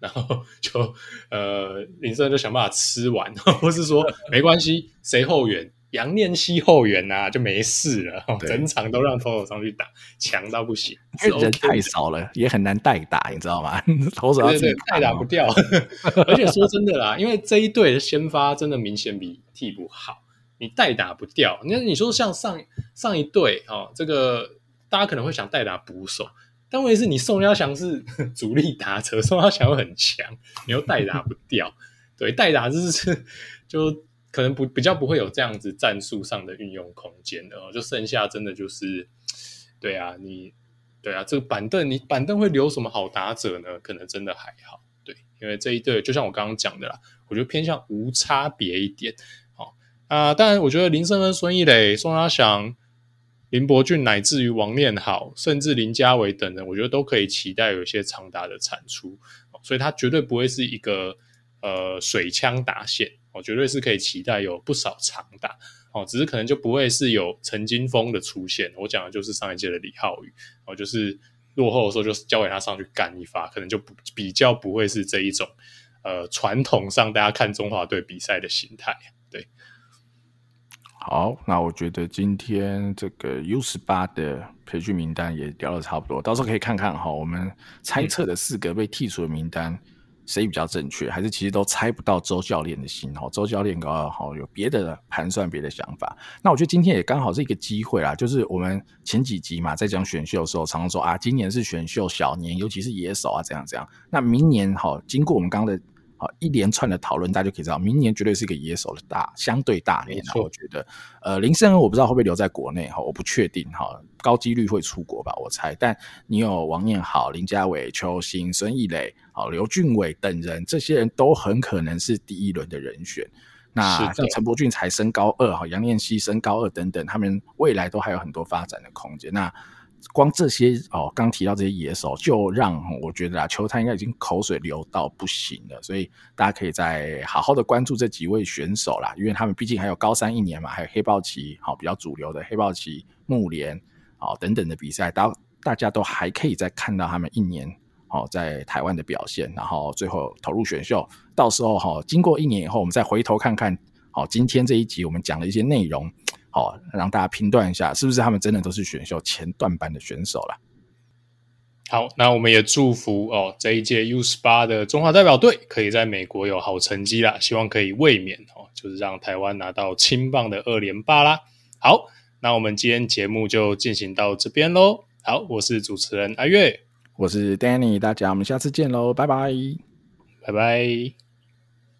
然后就呃，林胜恩就想办法吃完，或是说没关系，谁后援？杨念希后援呐、啊，就没事了。整场都让投手上去打，强到不行。因为人太少了，也很难代打，你知道吗？投手要自己代打不掉。而且说真的啦，因为这一队的先发真的明显比替补好。你代打不掉，那你说像上上一队哦，这个大家可能会想代打捕手，但问题是你宋家祥是 主力打者，宋家祥又很强，你又代打不掉，对，代打就是就可能不比较不会有这样子战术上的运用空间的，就剩下真的就是，对啊，你对啊，这个板凳你板凳会留什么好打者呢？可能真的还好，对，因为这一队就像我刚刚讲的啦，我觉得偏向无差别一点。啊、当然，我觉得林胜恩、孙易磊、宋家祥、林伯俊，乃至于王念好，甚至林家伟等人，我觉得都可以期待有一些长达的产出。所以，他绝对不会是一个呃水枪打线，哦，绝对是可以期待有不少长打。哦，只是可能就不会是有陈金锋的出现。我讲的就是上一届的李浩宇，哦，就是落后的时候就交给他上去干一发，可能就不比较不会是这一种呃传统上大家看中华队比赛的形态。对。好，那我觉得今天这个 U 十八的培训名单也聊的差不多，到时候可以看看哈，我们猜测的四个被剔除的名单谁比较正确，还是其实都猜不到周教练的心哈？周教练刚好有别的盘算，别的想法。那我觉得今天也刚好是一个机会啦，就是我们前几集嘛，在讲选秀的时候，常常说啊，今年是选秀小年，尤其是野手啊，这样这样。那明年哈，经过我们刚刚的。好，一连串的讨论，大家就可以知道，明年绝对是一个野手的大相对大年。我觉得，呃，林胜恩我不知道会不会留在国内哈，我不确定哈，高几率会出国吧，我猜。但你有王念豪、林家伟、邱兴、孙易磊、好刘俊伟等人，这些人都很可能是第一轮的人选。那像陈柏俊才升高二哈，杨念希升高二等等，他们未来都还有很多发展的空间。那光这些哦，刚提到这些野手，就让我觉得啊，球探应该已经口水流到不行了。所以大家可以再好好的关注这几位选手啦，因为他们毕竟还有高三一年嘛，还有黑豹旗，好比较主流的黑豹旗、木联，好等等的比赛，大大家都还可以再看到他们一年哦在台湾的表现，然后最后投入选秀。到时候哈，经过一年以后，我们再回头看看，好，今天这一集我们讲的一些内容。好，让大家评断一下，是不是他们真的都是选秀前段班的选手了？好，那我们也祝福哦，这一届 U 十八的中华代表队可以在美国有好成绩啦，希望可以卫冕哦，就是让台湾拿到青棒的二连霸啦。好，那我们今天节目就进行到这边喽。好，我是主持人阿月，我是 Danny，大家我们下次见喽，拜拜，拜拜。